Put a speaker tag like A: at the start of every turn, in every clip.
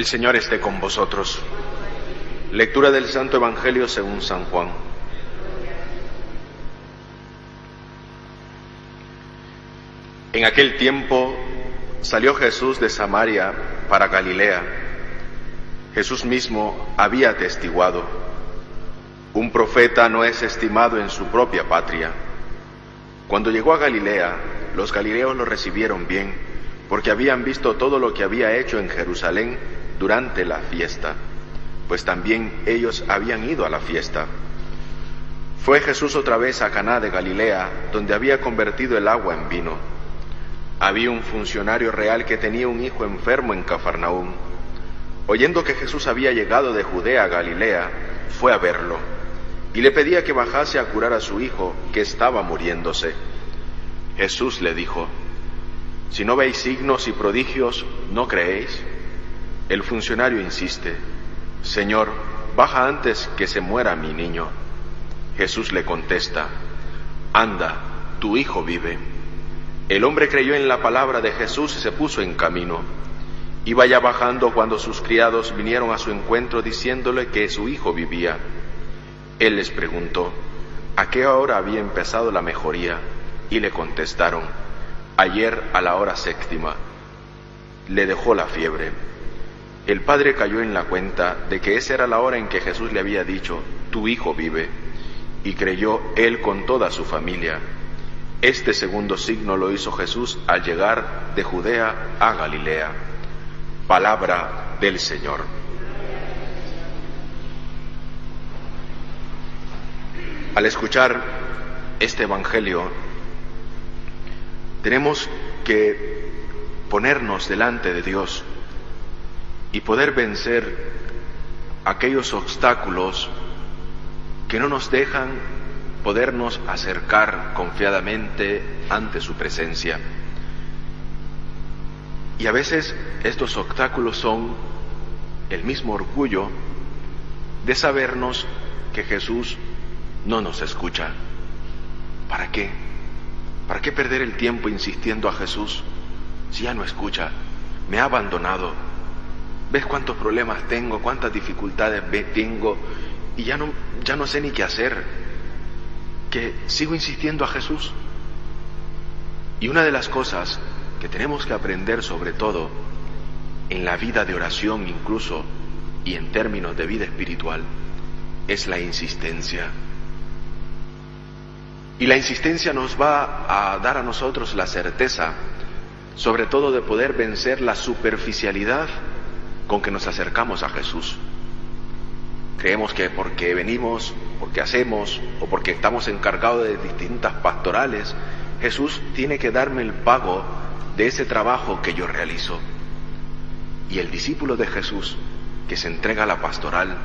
A: El Señor esté con vosotros. Lectura del Santo Evangelio según San Juan. En aquel tiempo salió Jesús de Samaria para Galilea. Jesús mismo había atestiguado, un profeta no es estimado en su propia patria. Cuando llegó a Galilea, los galileos lo recibieron bien, porque habían visto todo lo que había hecho en Jerusalén durante la fiesta, pues también ellos habían ido a la fiesta. Fue Jesús otra vez a Caná de Galilea, donde había convertido el agua en vino. Había un funcionario real que tenía un hijo enfermo en Cafarnaúm. Oyendo que Jesús había llegado de Judea a Galilea, fue a verlo y le pedía que bajase a curar a su hijo que estaba muriéndose. Jesús le dijo, si no veis signos y prodigios, ¿no creéis? El funcionario insiste, Señor, baja antes que se muera mi niño. Jesús le contesta, anda, tu hijo vive. El hombre creyó en la palabra de Jesús y se puso en camino. Iba ya bajando cuando sus criados vinieron a su encuentro diciéndole que su hijo vivía. Él les preguntó, ¿a qué hora había empezado la mejoría? Y le contestaron, ayer a la hora séptima. Le dejó la fiebre. El padre cayó en la cuenta de que esa era la hora en que Jesús le había dicho, tu hijo vive, y creyó él con toda su familia. Este segundo signo lo hizo Jesús al llegar de Judea a Galilea. Palabra del Señor. Al escuchar este Evangelio, tenemos que ponernos delante de Dios y poder vencer aquellos obstáculos que no nos dejan podernos acercar confiadamente ante su presencia. Y a veces estos obstáculos son el mismo orgullo de sabernos que Jesús no nos escucha. ¿Para qué? ¿Para qué perder el tiempo insistiendo a Jesús si ya no escucha? Me ha abandonado. ¿Ves cuántos problemas tengo, cuántas dificultades tengo y ya no, ya no sé ni qué hacer? Que sigo insistiendo a Jesús. Y una de las cosas que tenemos que aprender sobre todo en la vida de oración incluso y en términos de vida espiritual es la insistencia. Y la insistencia nos va a dar a nosotros la certeza, sobre todo de poder vencer la superficialidad con que nos acercamos a Jesús. Creemos que porque venimos, porque hacemos o porque estamos encargados de distintas pastorales, Jesús tiene que darme el pago de ese trabajo que yo realizo. Y el discípulo de Jesús, que se entrega a la pastoral,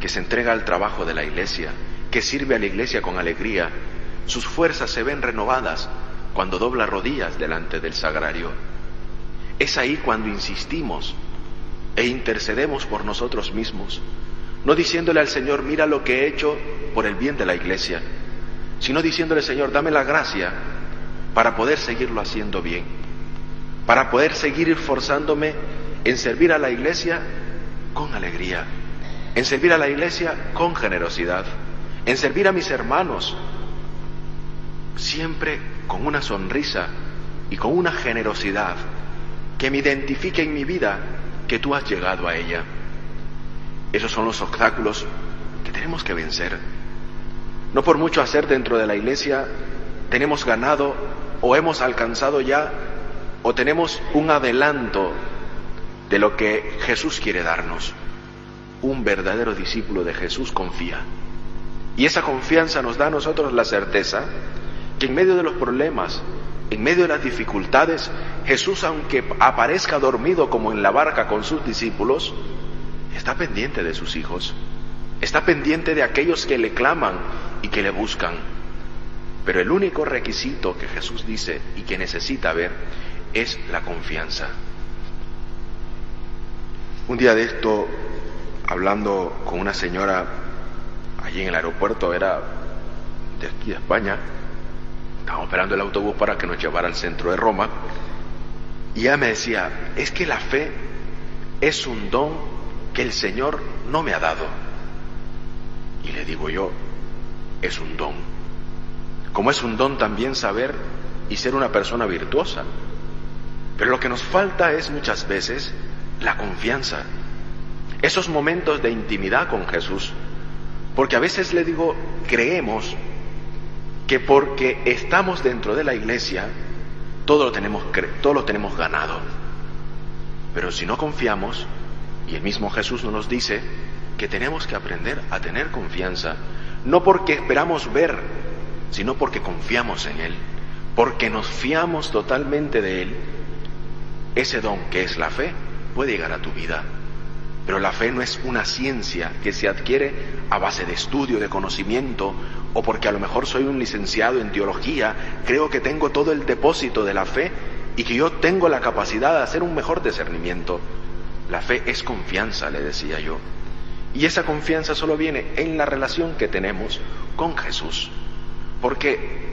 A: que se entrega al trabajo de la iglesia, que sirve a la iglesia con alegría, sus fuerzas se ven renovadas cuando dobla rodillas delante del sagrario. Es ahí cuando insistimos e intercedemos por nosotros mismos, no diciéndole al Señor, mira lo que he hecho por el bien de la iglesia, sino diciéndole, Señor, dame la gracia para poder seguirlo haciendo bien, para poder seguir esforzándome en servir a la iglesia con alegría, en servir a la iglesia con generosidad, en servir a mis hermanos siempre con una sonrisa y con una generosidad que me identifique en mi vida que tú has llegado a ella. Esos son los obstáculos que tenemos que vencer. No por mucho hacer dentro de la iglesia tenemos ganado o hemos alcanzado ya o tenemos un adelanto de lo que Jesús quiere darnos. Un verdadero discípulo de Jesús confía. Y esa confianza nos da a nosotros la certeza que en medio de los problemas, En medio de las dificultades, Jesús, aunque aparezca dormido como en la barca con sus discípulos, está pendiente de sus hijos, está pendiente de aquellos que le claman y que le buscan. Pero el único requisito que Jesús dice y que necesita ver es la confianza. Un día de esto, hablando con una señora allí en el aeropuerto, era de aquí de España, estábamos esperando el autobús para que nos llevara al centro de Roma, y ella me decía, es que la fe es un don que el Señor no me ha dado. Y le digo yo, es un don. Como es un don también saber y ser una persona virtuosa. Pero lo que nos falta es muchas veces la confianza, esos momentos de intimidad con Jesús. Porque a veces le digo, creemos que porque estamos dentro de la iglesia, todo lo tenemos, todo lo tenemos ganado. Pero si no confiamos, y el mismo Jesús nos dice que tenemos que aprender a tener confianza, no porque esperamos ver, sino porque confiamos en Él, porque nos fiamos totalmente de Él, ese don que es la fe puede llegar a tu vida. Pero la fe no es una ciencia que se adquiere a base de estudio, de conocimiento, o porque a lo mejor soy un licenciado en teología, creo que tengo todo el depósito de la fe y que yo tengo la capacidad de hacer un mejor discernimiento. La fe es confianza, le decía yo. Y esa confianza solo viene en la relación que tenemos con Jesús. ¿Por qué?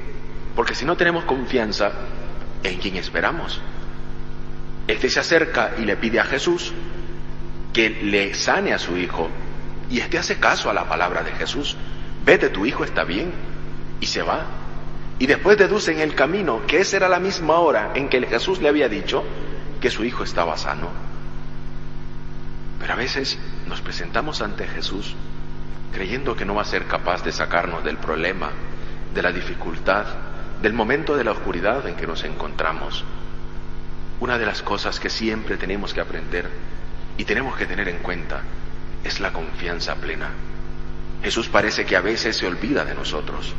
A: Porque si no tenemos confianza, ¿en quién esperamos? Este se acerca y le pide a Jesús que le sane a su hijo y este hace caso a la palabra de Jesús. Vete, tu hijo está bien y se va. Y después deduce en el camino que esa era la misma hora en que Jesús le había dicho que su hijo estaba sano. Pero a veces nos presentamos ante Jesús creyendo que no va a ser capaz de sacarnos del problema, de la dificultad, del momento de la oscuridad en que nos encontramos. Una de las cosas que siempre tenemos que aprender y tenemos que tener en cuenta es la confianza plena. Jesús parece que a veces se olvida de nosotros,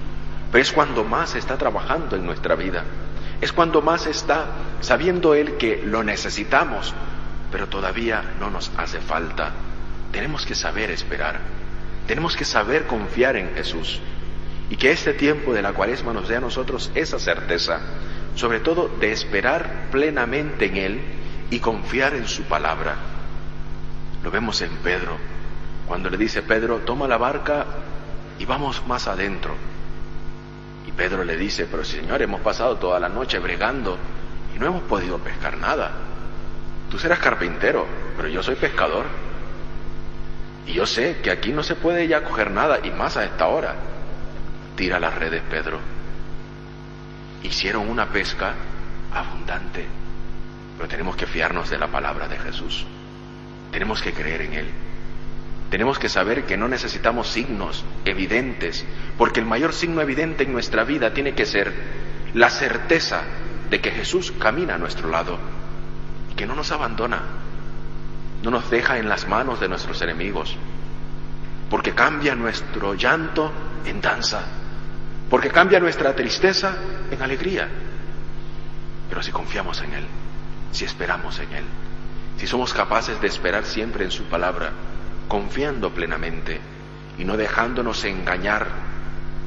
A: pero es cuando más está trabajando en nuestra vida, es cuando más está sabiendo Él que lo necesitamos, pero todavía no nos hace falta. Tenemos que saber esperar, tenemos que saber confiar en Jesús y que este tiempo de la cuaresma nos dé a nosotros esa certeza sobre todo de esperar plenamente en Él y confiar en su palabra. Lo vemos en Pedro, cuando le dice Pedro, toma la barca y vamos más adentro. Y Pedro le dice, pero Señor, hemos pasado toda la noche bregando y no hemos podido pescar nada. Tú serás carpintero, pero yo soy pescador. Y yo sé que aquí no se puede ya coger nada, y más a esta hora. Tira las redes, Pedro hicieron una pesca abundante. Pero tenemos que fiarnos de la palabra de Jesús. Tenemos que creer en Él. Tenemos que saber que no necesitamos signos evidentes, porque el mayor signo evidente en nuestra vida tiene que ser la certeza de que Jesús camina a nuestro lado que no nos abandona, no nos deja en las manos de nuestros enemigos, porque cambia nuestro llanto en danza porque cambia nuestra tristeza en alegría. Pero si confiamos en Él, si esperamos en Él, si somos capaces de esperar siempre en su palabra, confiando plenamente y no dejándonos engañar,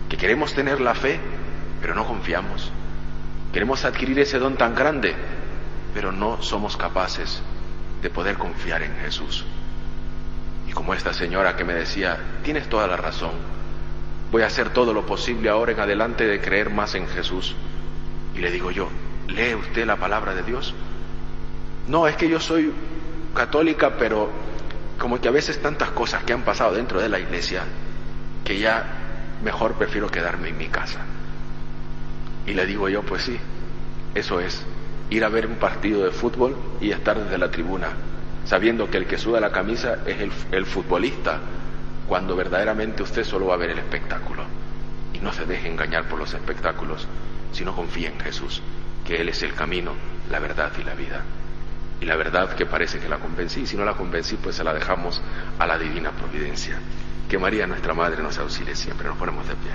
A: que queremos tener la fe, pero no confiamos. Queremos adquirir ese don tan grande, pero no somos capaces de poder confiar en Jesús. Y como esta señora que me decía, tienes toda la razón, Voy a hacer todo lo posible ahora en adelante de creer más en Jesús. Y le digo yo, ¿lee usted la palabra de Dios? No, es que yo soy católica, pero como que a veces tantas cosas que han pasado dentro de la iglesia que ya mejor prefiero quedarme en mi casa. Y le digo yo, pues sí, eso es, ir a ver un partido de fútbol y estar desde la tribuna, sabiendo que el que suda la camisa es el, el futbolista, cuando verdaderamente usted solo va a ver el espectáculo. Y no se deje engañar por los espectáculos, sino confíe en Jesús, que Él es el camino, la verdad y la vida. Y la verdad que parece que la convencí, y si no la convencí, pues se la dejamos a la divina providencia. Que María, nuestra Madre, nos auxilie siempre. Nos ponemos de pie.